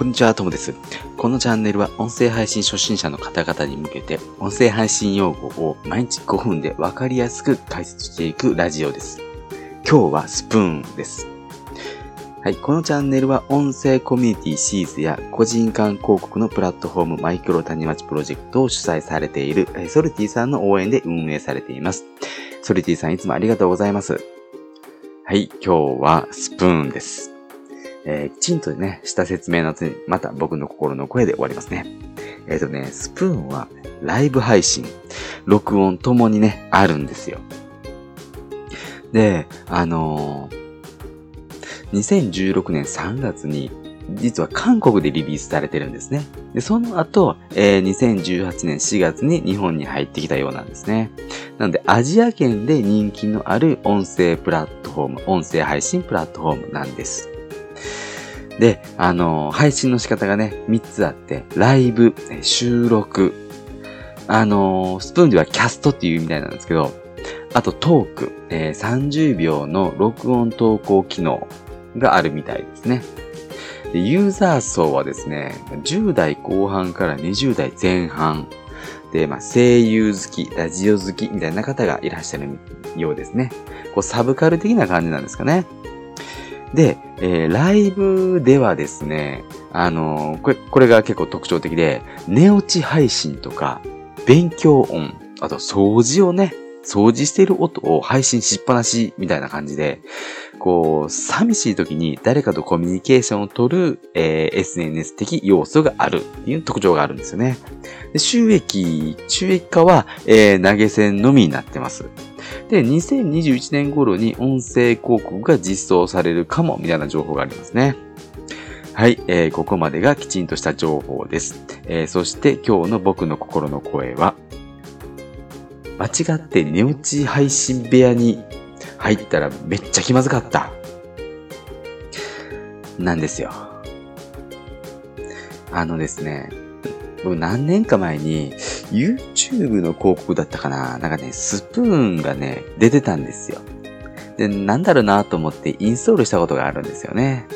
こんにちは、ともです。このチャンネルは音声配信初心者の方々に向けて、音声配信用語を毎日5分でわかりやすく解説していくラジオです。今日はスプーンです。はい、このチャンネルは音声コミュニティシーズや個人間広告のプラットフォームマイクロ谷町プロジェクトを主催されているソルティさんの応援で運営されています。ソルティさんいつもありがとうございます。はい、今日はスプーンです。えー、きちんとね、した説明の後に、また僕の心の声で終わりますね。えっ、ー、とね、スプーンは、ライブ配信、録音ともにね、あるんですよ。で、あのー、2016年3月に、実は韓国でリリースされてるんですね。で、その後、えー、2018年4月に日本に入ってきたようなんですね。なので、アジア圏で人気のある音声プラットフォーム、音声配信プラットフォームなんです。で、あの、配信の仕方がね、3つあって、ライブ、収録、あの、スプーンではキャストっていうみたいなんですけど、あとトーク、えー、30秒の録音投稿機能があるみたいですね。ユーザー層はですね、10代後半から20代前半。で、まあ、声優好き、ラジオ好きみたいな方がいらっしゃるようですね。こう、サブカル的な感じなんですかね。で、えー、ライブではですね、あのー、これ、これが結構特徴的で、寝落ち配信とか、勉強音、あと掃除をね、掃除している音を配信しっぱなしみたいな感じで、こう、寂しい時に誰かとコミュニケーションを取る、えー、SNS 的要素があるっていう特徴があるんですよね。で収益、収益化は、えー、投げ銭のみになってます。で、2021年頃に音声広告が実装されるかも、みたいな情報がありますね。はい、えー、ここまでがきちんとした情報です。えー、そして今日の僕の心の声は、間違って寝落ち配信部屋に入ったらめっちゃ気まずかった。なんですよ。あのですね、僕何年か前に YouTube の広告だったかななんかね、スプーンがね、出てたんですよ。で、なんだろうなと思ってインストールしたことがあるんですよね。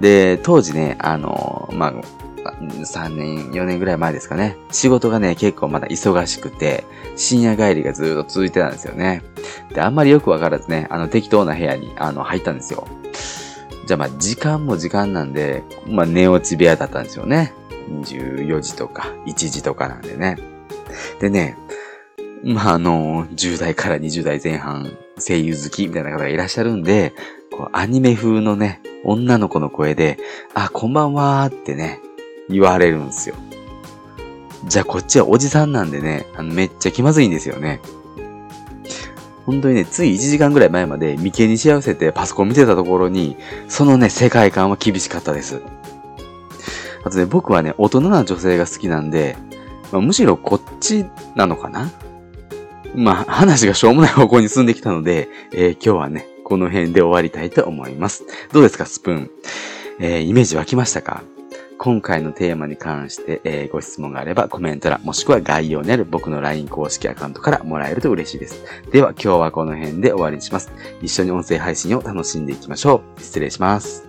で、当時ね、あの、まあ、3年、4年ぐらい前ですかね。仕事がね、結構まだ忙しくて、深夜帰りがずっと続いてたんですよね。で、あんまりよくわからずね、あの、適当な部屋に、あの、入ったんですよ。じゃあまあ、時間も時間なんで、まあ、寝落ち部屋だったんですよね。24時とか1時とかなんでね。でね、まあ、あの、10代から20代前半、声優好きみたいな方がいらっしゃるんで、こうアニメ風のね、女の子の声で、あ、こんばんはーってね、言われるんですよ。じゃあこっちはおじさんなんでね、あのめっちゃ気まずいんですよね。本当にね、つい1時間ぐらい前まで眉間に幸せてパソコン見てたところに、そのね、世界観は厳しかったです。あとね、僕はね、大人な女性が好きなんで、まあ、むしろこっちなのかな？まあ、話がしょうもない方向に進んできたので、えー、今日はね、この辺で終わりたいと思います。どうですか、スプーン？えー、イメージ湧きましたか？今回のテーマに関して、えー、ご質問があればコメント欄もしくは概要にある僕の LINE 公式アカウントからもらえると嬉しいです。では今日はこの辺で終わりにします。一緒に音声配信を楽しんでいきましょう。失礼します。